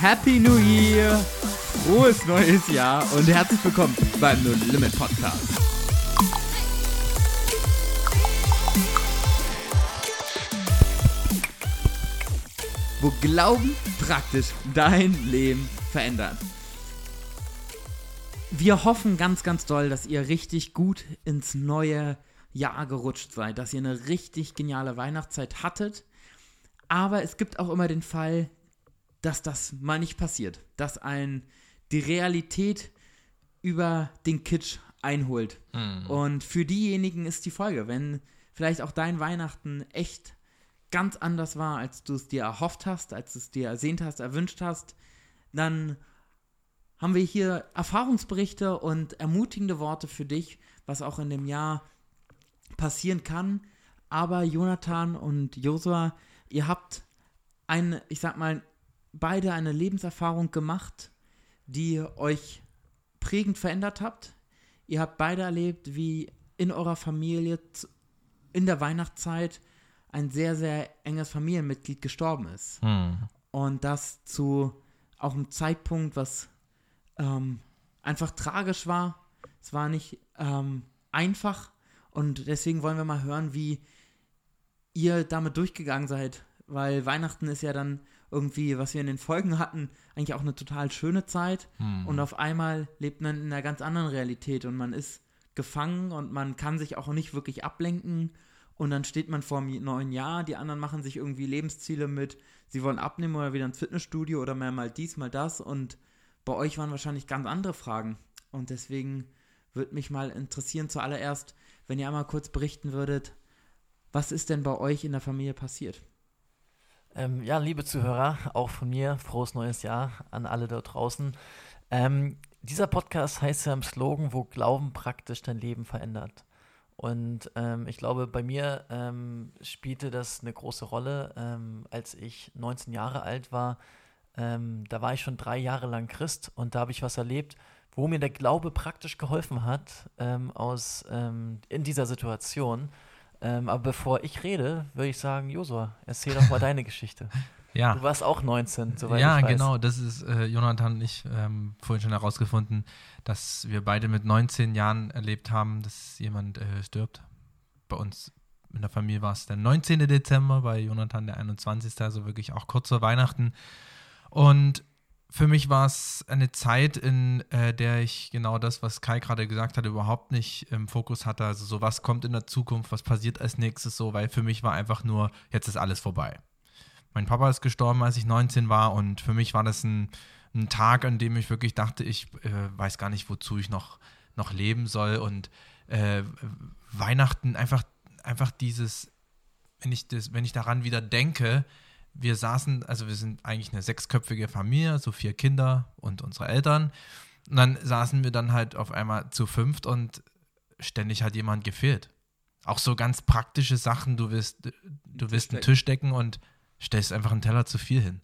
Happy New Year, frohes neues Jahr und herzlich willkommen beim No Limit Podcast. Wo Glauben praktisch dein Leben verändert. Wir hoffen ganz, ganz doll, dass ihr richtig gut ins neue Jahr gerutscht seid, dass ihr eine richtig geniale Weihnachtszeit hattet. Aber es gibt auch immer den Fall, dass das mal nicht passiert, dass ein die Realität über den Kitsch einholt. Mhm. Und für diejenigen ist die Folge, wenn vielleicht auch dein Weihnachten echt ganz anders war, als du es dir erhofft hast, als du es dir ersehnt hast, erwünscht hast, dann haben wir hier Erfahrungsberichte und ermutigende Worte für dich, was auch in dem Jahr passieren kann. Aber Jonathan und Josua, ihr habt eine, ich sag mal, beide eine Lebenserfahrung gemacht, die euch prägend verändert habt. Ihr habt beide erlebt, wie in eurer Familie in der Weihnachtszeit ein sehr, sehr enges Familienmitglied gestorben ist. Hm. Und das zu auch einem Zeitpunkt, was ähm, einfach tragisch war. Es war nicht ähm, einfach. Und deswegen wollen wir mal hören, wie ihr damit durchgegangen seid. Weil Weihnachten ist ja dann irgendwie, was wir in den Folgen hatten, eigentlich auch eine total schöne Zeit. Hm. Und auf einmal lebt man in einer ganz anderen Realität und man ist gefangen und man kann sich auch nicht wirklich ablenken. Und dann steht man vor einem neuen Jahr, die anderen machen sich irgendwie Lebensziele mit, sie wollen abnehmen oder wieder ins Fitnessstudio oder mehr mal dies, mal das. Und bei euch waren wahrscheinlich ganz andere Fragen. Und deswegen würde mich mal interessieren, zuallererst, wenn ihr einmal kurz berichten würdet, was ist denn bei euch in der Familie passiert? Ähm, ja, liebe Zuhörer, auch von mir, frohes neues Jahr an alle da draußen. Ähm, dieser Podcast heißt ja im Slogan, wo Glauben praktisch dein Leben verändert. Und ähm, ich glaube, bei mir ähm, spielte das eine große Rolle, ähm, als ich 19 Jahre alt war. Ähm, da war ich schon drei Jahre lang Christ und da habe ich was erlebt, wo mir der Glaube praktisch geholfen hat aus, in dieser Situation. Ähm, aber bevor ich rede, würde ich sagen, Josua, erzähl doch mal deine Geschichte. Ja. Du warst auch 19, soweit ja, ich weiß. Ja, genau. Das ist äh, Jonathan und ich ähm, vorhin schon herausgefunden, dass wir beide mit 19 Jahren erlebt haben, dass jemand äh, stirbt. Bei uns in der Familie war es der 19. Dezember, bei Jonathan der 21. Also wirklich auch kurz vor Weihnachten. Und für mich war es eine Zeit, in äh, der ich genau das, was Kai gerade gesagt hat, überhaupt nicht im Fokus hatte. Also so, was kommt in der Zukunft, was passiert als nächstes so, weil für mich war einfach nur, jetzt ist alles vorbei. Mein Papa ist gestorben, als ich 19 war und für mich war das ein, ein Tag, an dem ich wirklich dachte, ich äh, weiß gar nicht, wozu ich noch, noch leben soll und äh, Weihnachten einfach, einfach dieses, wenn ich, das, wenn ich daran wieder denke, wir saßen, also wir sind eigentlich eine sechsköpfige Familie, so vier Kinder und unsere Eltern. Und dann saßen wir dann halt auf einmal zu fünft und ständig hat jemand gefehlt. Auch so ganz praktische Sachen, du willst, du willst einen Tisch decken und stellst einfach einen Teller zu viel hin.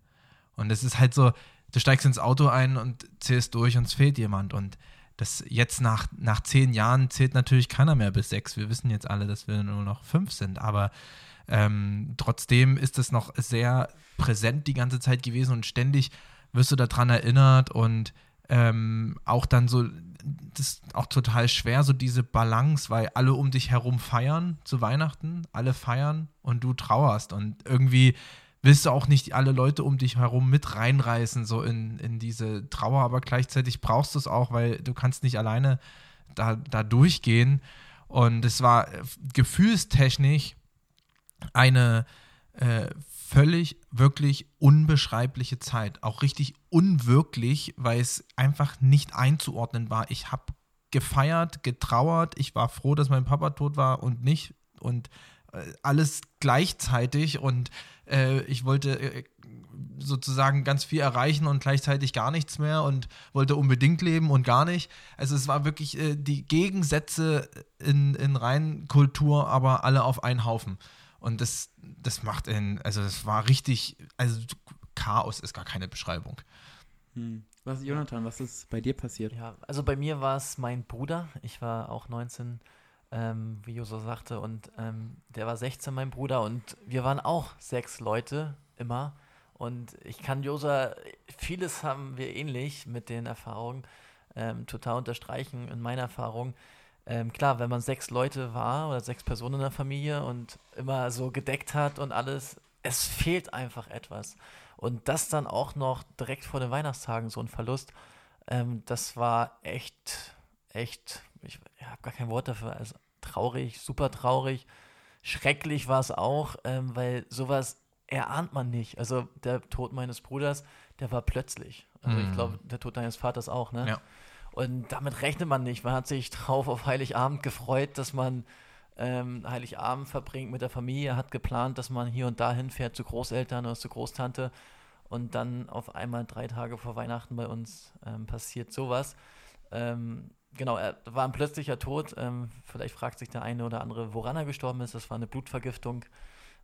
Und es ist halt so, du steigst ins Auto ein und zählst durch und es fehlt jemand. Und das jetzt nach, nach zehn Jahren zählt natürlich keiner mehr bis sechs. Wir wissen jetzt alle, dass wir nur noch fünf sind. Aber ähm, trotzdem ist es noch sehr präsent die ganze Zeit gewesen und ständig wirst du daran erinnert und ähm, auch dann so, das ist auch total schwer, so diese Balance, weil alle um dich herum feiern zu Weihnachten, alle feiern und du trauerst und irgendwie willst du auch nicht alle Leute um dich herum mit reinreißen, so in, in diese Trauer, aber gleichzeitig brauchst du es auch, weil du kannst nicht alleine da, da durchgehen. Und es war äh, gefühlstechnisch eine äh, völlig, wirklich unbeschreibliche Zeit. Auch richtig unwirklich, weil es einfach nicht einzuordnen war. Ich habe gefeiert, getrauert. Ich war froh, dass mein Papa tot war und nicht. Und äh, alles gleichzeitig. Und äh, ich wollte äh, sozusagen ganz viel erreichen und gleichzeitig gar nichts mehr und wollte unbedingt leben und gar nicht. Also es war wirklich äh, die Gegensätze in, in Reinkultur, aber alle auf einen Haufen. Und das, das macht ihn, also das war richtig, also Chaos ist gar keine Beschreibung. Hm. Was, Jonathan, was ist bei dir passiert? Ja, also bei mir war es mein Bruder. Ich war auch 19, ähm, wie Joso sagte, und ähm, der war 16, mein Bruder, und wir waren auch sechs Leute immer. Und ich kann Josa, vieles haben wir ähnlich mit den Erfahrungen, ähm, total unterstreichen in meiner Erfahrung. Ähm, klar, wenn man sechs Leute war oder sechs Personen in der Familie und immer so gedeckt hat und alles, es fehlt einfach etwas. Und das dann auch noch direkt vor den Weihnachtstagen, so ein Verlust, ähm, das war echt, echt, ich, ich habe gar kein Wort dafür, also traurig, super traurig. Schrecklich war es auch, ähm, weil sowas erahnt man nicht. Also der Tod meines Bruders, der war plötzlich. Also ich Mhm. glaube, der Tod deines Vaters auch, ne? Ja. Und damit rechnet man nicht. Man hat sich drauf auf Heiligabend gefreut, dass man ähm, Heiligabend verbringt mit der Familie, hat geplant, dass man hier und da hinfährt zu Großeltern oder zu Großtante. Und dann auf einmal drei Tage vor Weihnachten bei uns ähm, passiert sowas. Ähm, genau, er war ein plötzlicher Tod. Ähm, vielleicht fragt sich der eine oder andere, woran er gestorben ist. Das war eine Blutvergiftung,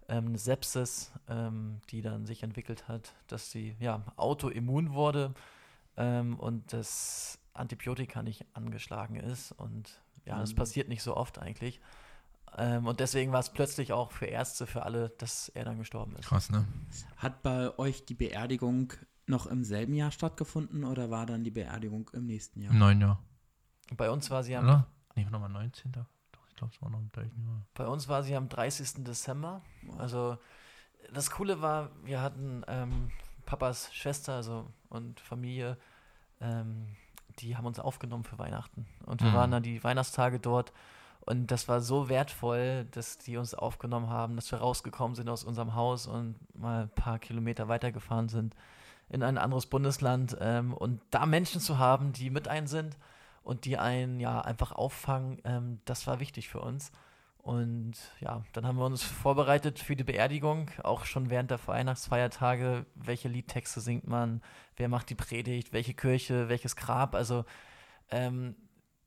ähm, eine Sepsis, ähm, die dann sich entwickelt hat, dass sie ja, autoimmun wurde ähm, und das Antibiotika nicht angeschlagen ist. Und ja, das Mhm. passiert nicht so oft eigentlich. Ähm, und deswegen war es plötzlich auch für Ärzte, für alle, dass er dann gestorben ist. Krass, ne? Hat bei euch die Beerdigung noch im selben Jahr stattgefunden oder war dann die Beerdigung im nächsten Jahr? Im neuen Jahr. Bei uns war sie am, Oder? Nee, nochmal 19. Doch, ich glaube, es war noch im gleichen Jahr. bei uns war sie am 30. Dezember. Also das Coole war, wir hatten ähm, Papas Schwester also, und Familie, ähm, die haben uns aufgenommen für Weihnachten. Und wir Mhm. waren dann die Weihnachtstage dort. Und das war so wertvoll, dass die uns aufgenommen haben, dass wir rausgekommen sind aus unserem Haus und mal ein paar Kilometer weitergefahren sind in ein anderes Bundesland. Ähm, und da Menschen zu haben, die mit ein sind und die einen ja einfach auffangen, ähm, das war wichtig für uns. Und ja, dann haben wir uns vorbereitet für die Beerdigung, auch schon während der Weihnachtsfeiertage. Welche Liedtexte singt man? Wer macht die Predigt? Welche Kirche? Welches Grab? Also, ähm,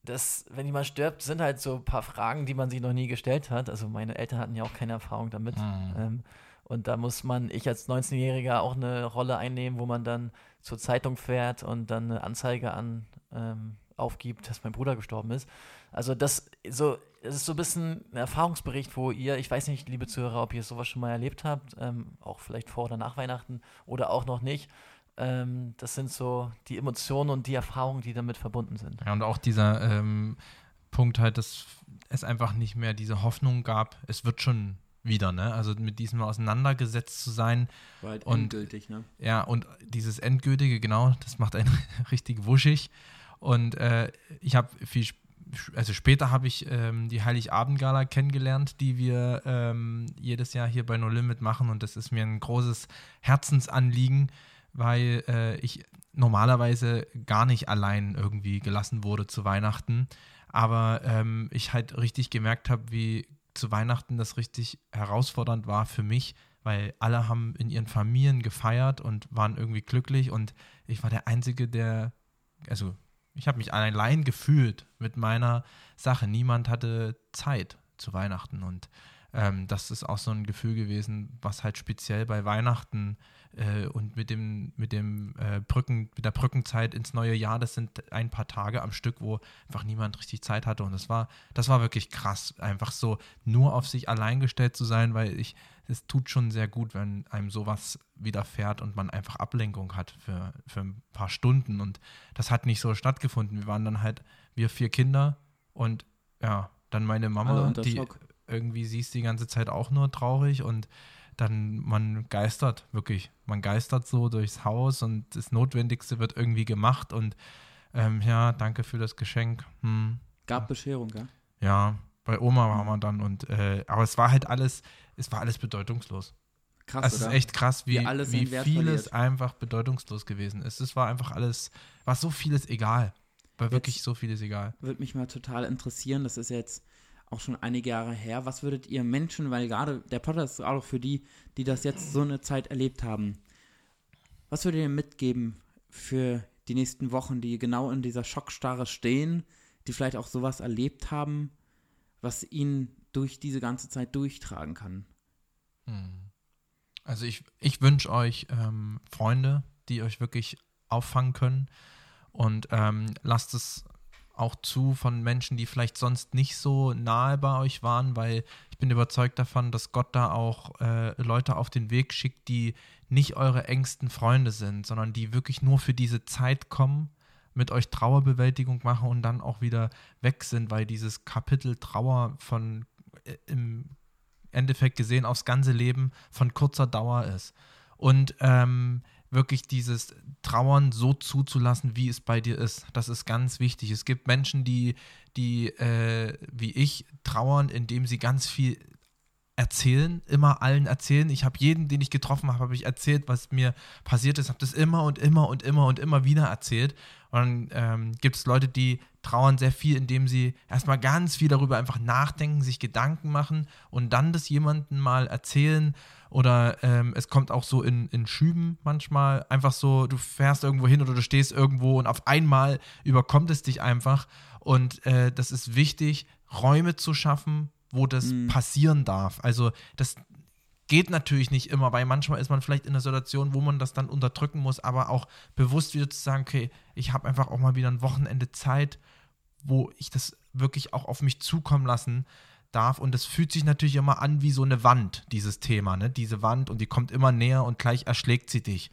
das, wenn jemand stirbt, sind halt so ein paar Fragen, die man sich noch nie gestellt hat. Also, meine Eltern hatten ja auch keine Erfahrung damit. Mhm. Ähm, und da muss man, ich als 19-Jähriger, auch eine Rolle einnehmen, wo man dann zur Zeitung fährt und dann eine Anzeige an ähm, aufgibt, dass mein Bruder gestorben ist. Also das so, es ist so ein bisschen ein Erfahrungsbericht, wo ihr, ich weiß nicht, liebe Zuhörer, ob ihr sowas schon mal erlebt habt, ähm, auch vielleicht vor oder nach Weihnachten oder auch noch nicht. Ähm, das sind so die Emotionen und die Erfahrungen, die damit verbunden sind. Ja, und auch dieser ähm, Punkt halt, dass es einfach nicht mehr diese Hoffnung gab, es wird schon wieder, ne? Also mit diesem auseinandergesetzt zu sein, War halt Und- endgültig, ne? ja, und dieses Endgültige, genau, das macht einen richtig wuschig. Und äh, ich habe viel, sp- also später habe ich ähm, die Heiligabend-Gala kennengelernt, die wir ähm, jedes Jahr hier bei No Limit machen. Und das ist mir ein großes Herzensanliegen, weil äh, ich normalerweise gar nicht allein irgendwie gelassen wurde zu Weihnachten. Aber ähm, ich halt richtig gemerkt habe, wie zu Weihnachten das richtig herausfordernd war für mich, weil alle haben in ihren Familien gefeiert und waren irgendwie glücklich und ich war der Einzige, der, also ich habe mich allein gefühlt mit meiner Sache. Niemand hatte Zeit zu Weihnachten und ähm, das ist auch so ein Gefühl gewesen, was halt speziell bei Weihnachten äh, und mit dem, mit dem äh, Brücken, mit der Brückenzeit ins neue Jahr, das sind ein paar Tage am Stück, wo einfach niemand richtig Zeit hatte und das war, das war wirklich krass, einfach so nur auf sich allein gestellt zu sein, weil ich, es tut schon sehr gut, wenn einem sowas widerfährt und man einfach Ablenkung hat für, für ein paar Stunden und das hat nicht so stattgefunden. Wir waren dann halt, wir vier Kinder und ja, dann meine Mama, unter die Schock. irgendwie siehst die ganze Zeit auch nur traurig und dann man geistert, wirklich. Man geistert so durchs Haus und das Notwendigste wird irgendwie gemacht und ähm, ja, danke für das Geschenk. Hm, Gab Bescherung, gell? ja, bei Oma waren wir dann und äh, aber es war halt alles, es war alles bedeutungslos. Krass, Es ist echt krass, wie, Wie alles wie vieles verliert. einfach bedeutungslos gewesen ist. Es war einfach alles, war so vieles egal. War wirklich Jetzt- so vieles egal. Würde mich mal total interessieren, das ist jetzt auch schon einige Jahre her. Was würdet ihr Menschen, weil gerade der Podcast ist auch für die, die das jetzt so eine Zeit erlebt haben, was würdet ihr mitgeben für die nächsten Wochen, die genau in dieser Schockstarre stehen, die vielleicht auch sowas erlebt haben, was ihnen durch diese ganze Zeit durchtragen kann? Hm. Also ich, ich wünsche euch ähm, Freunde, die euch wirklich auffangen können und ähm, lasst es auch zu von Menschen, die vielleicht sonst nicht so nahe bei euch waren, weil ich bin überzeugt davon, dass Gott da auch äh, Leute auf den Weg schickt, die nicht eure engsten Freunde sind, sondern die wirklich nur für diese Zeit kommen, mit euch Trauerbewältigung machen und dann auch wieder weg sind, weil dieses Kapitel Trauer von äh, im Endeffekt gesehen aufs ganze Leben von kurzer Dauer ist. Und ähm, wirklich dieses Trauern so zuzulassen, wie es bei dir ist. Das ist ganz wichtig. Es gibt Menschen, die, die äh, wie ich, trauern, indem sie ganz viel erzählen, immer allen erzählen. Ich habe jeden, den ich getroffen habe, habe ich erzählt, was mir passiert ist, habe das immer und immer und immer und immer wieder erzählt. Und dann ähm, gibt es Leute, die trauern sehr viel, indem sie erstmal ganz viel darüber einfach nachdenken, sich Gedanken machen und dann das jemandem mal erzählen. Oder ähm, es kommt auch so in, in Schüben manchmal einfach so, du fährst irgendwo hin oder du stehst irgendwo und auf einmal überkommt es dich einfach. Und äh, das ist wichtig, Räume zu schaffen, wo das mhm. passieren darf. Also das geht natürlich nicht immer, weil manchmal ist man vielleicht in einer Situation, wo man das dann unterdrücken muss, aber auch bewusst wieder zu sagen, okay, ich habe einfach auch mal wieder ein Wochenende Zeit, wo ich das wirklich auch auf mich zukommen lassen darf. Und das fühlt sich natürlich immer an wie so eine Wand, dieses Thema, ne? Diese Wand und die kommt immer näher und gleich erschlägt sie dich.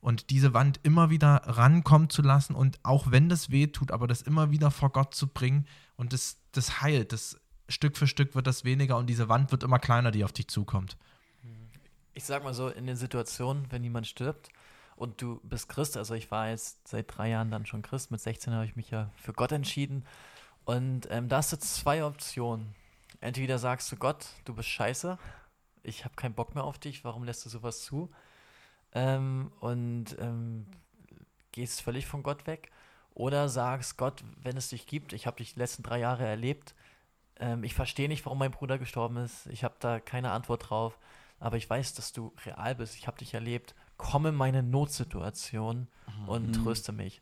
Und diese Wand immer wieder rankommen zu lassen und auch wenn das weh tut, aber das immer wieder vor Gott zu bringen und das, das heilt, das Stück für Stück wird das weniger und diese Wand wird immer kleiner, die auf dich zukommt. Ich sag mal so, in den Situationen, wenn jemand stirbt und du bist Christ, also ich war jetzt seit drei Jahren dann schon Christ, mit 16 habe ich mich ja für Gott entschieden. Und ähm, da hast du zwei Optionen. Entweder sagst du Gott, du bist scheiße, ich habe keinen Bock mehr auf dich, warum lässt du sowas zu? Ähm, und ähm, gehst völlig von Gott weg. Oder sagst Gott, wenn es dich gibt, ich habe dich die letzten drei Jahre erlebt, ähm, ich verstehe nicht, warum mein Bruder gestorben ist. Ich habe da keine Antwort drauf. Aber ich weiß, dass du real bist. Ich habe dich erlebt. Komm in meine Notsituation mhm. und tröste mich.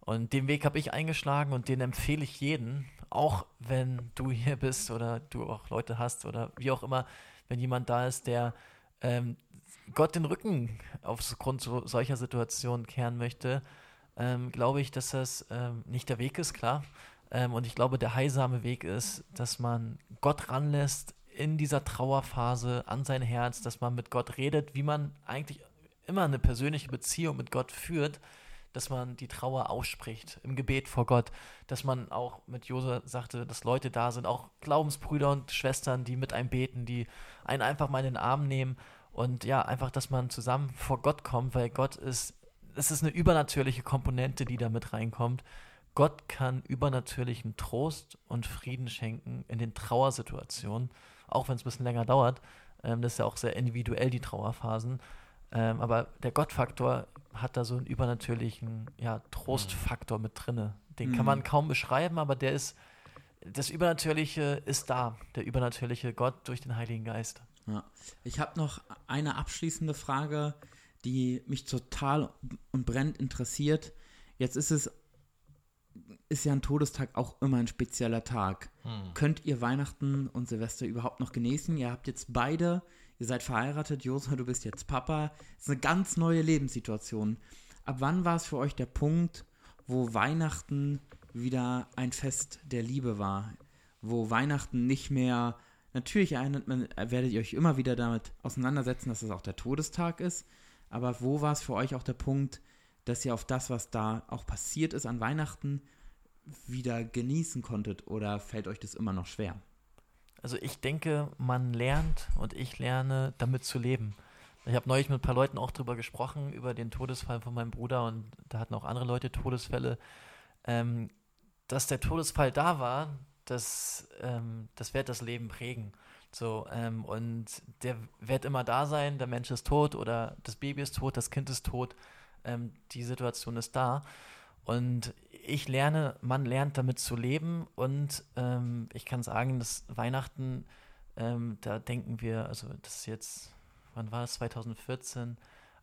Und den Weg habe ich eingeschlagen und den empfehle ich jedem, auch wenn du hier bist oder du auch Leute hast oder wie auch immer, wenn jemand da ist, der ähm, Gott den Rücken aufgrund so, solcher Situationen kehren möchte, ähm, glaube ich, dass das ähm, nicht der Weg ist, klar. Ähm, und ich glaube, der heilsame Weg ist, dass man Gott ranlässt in dieser Trauerphase an sein Herz, dass man mit Gott redet, wie man eigentlich immer eine persönliche Beziehung mit Gott führt, dass man die Trauer ausspricht im Gebet vor Gott, dass man auch mit Jose sagte, dass Leute da sind, auch Glaubensbrüder und Schwestern, die mit einem beten, die einen einfach mal in den Arm nehmen und ja, einfach, dass man zusammen vor Gott kommt, weil Gott ist, es ist eine übernatürliche Komponente, die da mit reinkommt Gott kann übernatürlichen Trost und Frieden schenken in den Trauersituationen, auch wenn es ein bisschen länger dauert. Ähm, das ist ja auch sehr individuell, die Trauerphasen. Ähm, aber der Gottfaktor hat da so einen übernatürlichen ja, Trostfaktor mit drin. Den mhm. kann man kaum beschreiben, aber der ist, das Übernatürliche ist da, der übernatürliche Gott durch den Heiligen Geist. Ja. Ich habe noch eine abschließende Frage, die mich total und brennend interessiert. Jetzt ist es ist ja ein Todestag auch immer ein spezieller Tag. Hm. Könnt ihr Weihnachten und Silvester überhaupt noch genießen? Ihr habt jetzt beide, ihr seid verheiratet, Josua, du bist jetzt Papa. Das ist eine ganz neue Lebenssituation. Ab wann war es für euch der Punkt, wo Weihnachten wieder ein Fest der Liebe war? Wo Weihnachten nicht mehr, natürlich erinnert man, werdet ihr euch immer wieder damit auseinandersetzen, dass es auch der Todestag ist, aber wo war es für euch auch der Punkt, dass ihr auf das, was da auch passiert ist an Weihnachten, wieder genießen konntet oder fällt euch das immer noch schwer? Also ich denke, man lernt und ich lerne damit zu leben. Ich habe neulich mit ein paar Leuten auch darüber gesprochen, über den Todesfall von meinem Bruder und da hatten auch andere Leute Todesfälle. Ähm, dass der Todesfall da war, das, ähm, das wird das Leben prägen. So, ähm, und der wird immer da sein, der Mensch ist tot oder das Baby ist tot, das Kind ist tot ähm, die Situation ist da. Und ich lerne, man lernt damit zu leben und ähm, ich kann sagen, dass Weihnachten, ähm, da denken wir, also das ist jetzt, wann war es, 2014,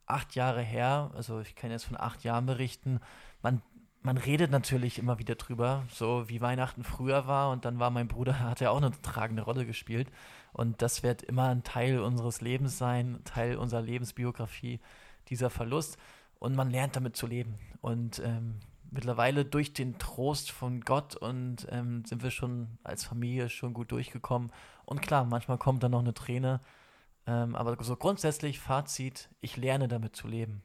acht Jahre her, also ich kann jetzt von acht Jahren berichten, man, man redet natürlich immer wieder drüber, so wie Weihnachten früher war und dann war mein Bruder, hat ja auch eine tragende Rolle gespielt. Und das wird immer ein Teil unseres Lebens sein, Teil unserer Lebensbiografie, dieser Verlust. Und man lernt damit zu leben. Und ähm, mittlerweile durch den Trost von Gott und ähm, sind wir schon als Familie schon gut durchgekommen. Und klar, manchmal kommt dann noch eine Träne. Ähm, aber so grundsätzlich, Fazit, ich lerne damit zu leben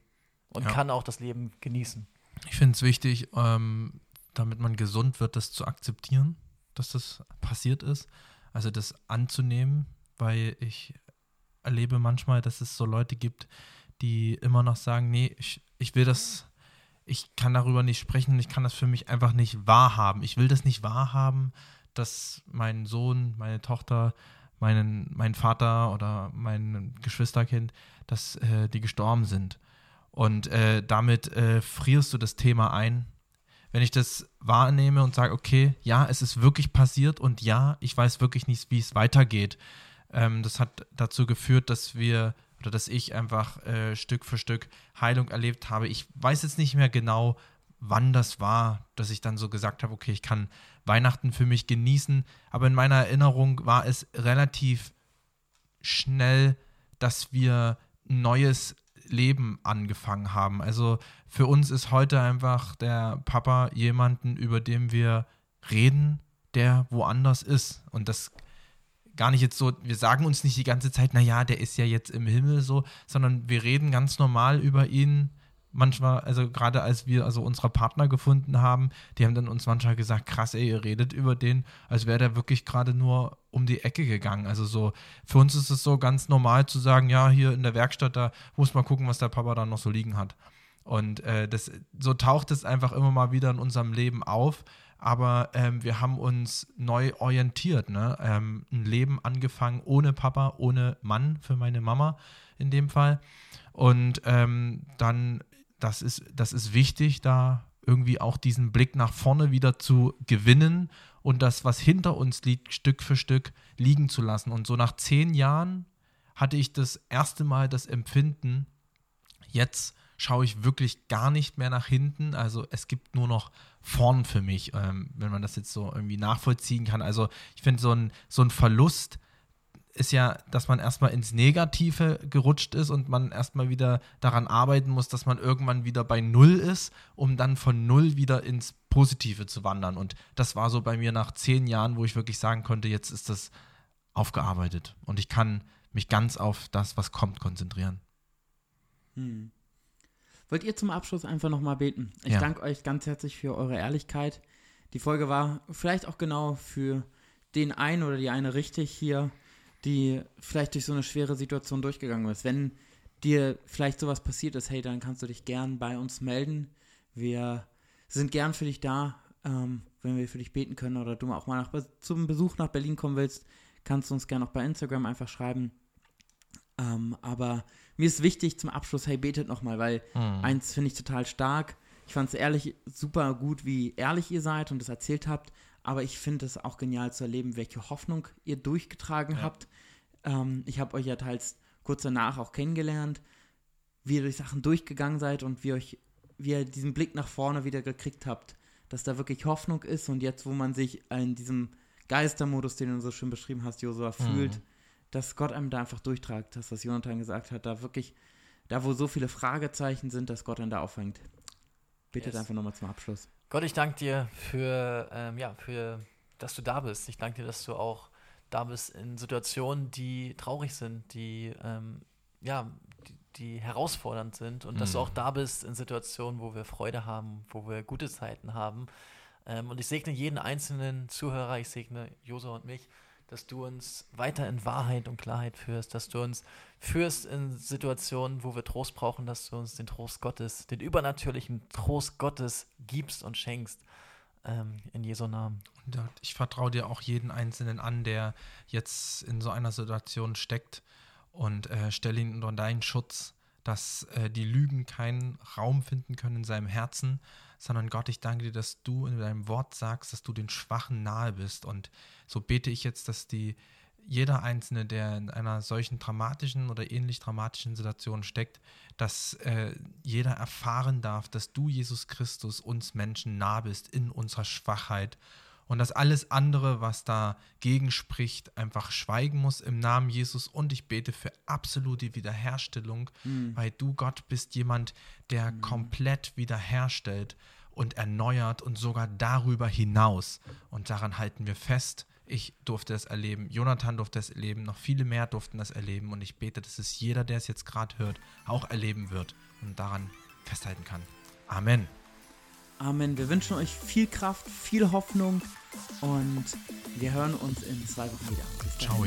und Ja. kann auch das Leben genießen. Ich finde es wichtig, ähm, damit man gesund wird, das zu akzeptieren, dass das passiert ist. Also das anzunehmen, weil ich erlebe manchmal, dass es so Leute gibt, die immer noch sagen, nee, ich, ich will das, ich kann darüber nicht sprechen, ich kann das für mich einfach nicht wahrhaben. Ich will das nicht wahrhaben, dass mein Sohn, meine Tochter, meinen, mein Vater oder mein Geschwisterkind, dass äh, die gestorben sind. Und äh, damit äh, frierst du das Thema ein. Wenn ich das wahrnehme und sage, okay, ja, es ist wirklich passiert und ja, ich weiß wirklich nicht, wie es weitergeht. Ähm, das hat dazu geführt, dass wir oder dass ich einfach äh, Stück für Stück Heilung erlebt habe. Ich weiß jetzt nicht mehr genau, wann das war, dass ich dann so gesagt habe, okay, ich kann Weihnachten für mich genießen. Aber in meiner Erinnerung war es relativ schnell, dass wir ein neues Leben angefangen haben. Also für uns ist heute einfach der Papa jemanden, über den wir reden, der woanders ist. Und das gar nicht jetzt so, wir sagen uns nicht die ganze Zeit, naja, der ist ja jetzt im Himmel so, sondern wir reden ganz normal über ihn. Manchmal, also gerade als wir also unsere Partner gefunden haben, die haben dann uns manchmal gesagt, krass, ey, ihr redet über den, als wäre der wirklich gerade nur um die Ecke gegangen. Also so, für uns ist es so ganz normal zu sagen, ja, hier in der Werkstatt, da muss man gucken, was der Papa da noch so liegen hat. Und äh, das, so taucht es einfach immer mal wieder in unserem Leben auf. Aber ähm, wir haben uns neu orientiert, ne? Ähm, ein Leben angefangen ohne Papa, ohne Mann für meine Mama in dem Fall. Und ähm, dann, das ist, das ist wichtig, da irgendwie auch diesen Blick nach vorne wieder zu gewinnen und das, was hinter uns liegt, Stück für Stück liegen zu lassen. Und so nach zehn Jahren hatte ich das erste Mal das Empfinden, jetzt schaue ich wirklich gar nicht mehr nach hinten. Also es gibt nur noch vorn für mich, ähm, wenn man das jetzt so irgendwie nachvollziehen kann. Also ich finde, so ein, so ein Verlust ist ja, dass man erstmal ins Negative gerutscht ist und man erstmal wieder daran arbeiten muss, dass man irgendwann wieder bei Null ist, um dann von Null wieder ins Positive zu wandern. Und das war so bei mir nach zehn Jahren, wo ich wirklich sagen konnte, jetzt ist das aufgearbeitet und ich kann mich ganz auf das, was kommt, konzentrieren. Hm. Wollt ihr zum Abschluss einfach nochmal beten? Ich Ja. danke euch ganz herzlich für eure Ehrlichkeit. Die Folge war vielleicht auch genau für den einen oder die eine richtig hier, die vielleicht durch so eine schwere Situation durchgegangen ist. Wenn dir vielleicht sowas passiert ist, hey, dann kannst du dich gern bei uns melden. Wir sind gern für dich da, ähm, wenn wir für dich beten können oder du auch mal nach, zum Besuch nach Berlin kommen willst, kannst du uns gerne auch bei Instagram einfach schreiben. Ähm, aber mir ist wichtig zum Abschluss, hey, betet nochmal, weil eins finde ich total stark. Ich fand es ehrlich super gut, wie ehrlich ihr seid und es erzählt habt. Aber ich finde es auch genial zu erleben, welche Hoffnung ihr durchgetragen Ja. habt. Ähm, ich habe euch ja teils kurz danach auch kennengelernt, wie ihr durch Sachen durchgegangen seid und wie, euch, wie ihr diesen Blick nach vorne wieder gekriegt habt, dass da wirklich Hoffnung ist und jetzt, wo man sich in diesem Geistermodus, den du so schön beschrieben hast, Josua, fühlt, dass Gott einem da einfach durchtragt, dass was Jonathan gesagt hat, da wirklich, da wo so viele Fragezeichen sind, dass Gott einen da auffängt. Bittet Yes. einfach nochmal zum Abschluss. Gott, ich danke dir für, ähm, ja, für, dass du da bist. Ich danke dir, dass du auch da bist in Situationen, die traurig sind, die, ähm, ja, die, die herausfordernd sind und dass du Mhm. auch da bist in Situationen, wo wir Freude haben, wo wir gute Zeiten haben. Ähm, und ich segne jeden einzelnen Zuhörer, ich segne Josua und mich, dass du uns weiter in Wahrheit und Klarheit führst, dass du uns führst in Situationen, wo wir Trost brauchen, dass du uns den Trost Gottes, den übernatürlichen Trost Gottes gibst und schenkst. Ähm, in Jesu Namen. Und ich vertraue dir auch jeden Einzelnen an, der jetzt in so einer Situation steckt und äh, stelle ihn unter deinen Schutz, dass äh, die Lügen keinen Raum finden können in seinem Herzen, sondern Gott, ich danke dir, dass du in deinem Wort sagst, dass du den Schwachen nahe bist. Und so bete ich jetzt, dass die jeder Einzelne, der in einer solchen dramatischen oder ähnlich dramatischen Situation steckt, dass äh, jeder erfahren darf, dass du, Jesus Christus, uns Menschen nah bist in unserer Schwachheit und dass alles andere, was dagegen spricht, einfach schweigen muss im Namen Jesus. Und ich bete für absolute Wiederherstellung, weil du, Gott, bist jemand, der komplett wiederherstellt. und erneuert und sogar darüber hinaus. Und daran halten wir fest. Ich durfte es erleben, Jonathan durfte es erleben, noch viele mehr durften das erleben und ich bete, dass es jeder, der es jetzt gerade hört, auch erleben wird und daran festhalten kann. Amen. Amen. Wir wünschen euch viel Kraft, viel Hoffnung und wir hören uns in zwei Wochen wieder. Ciao.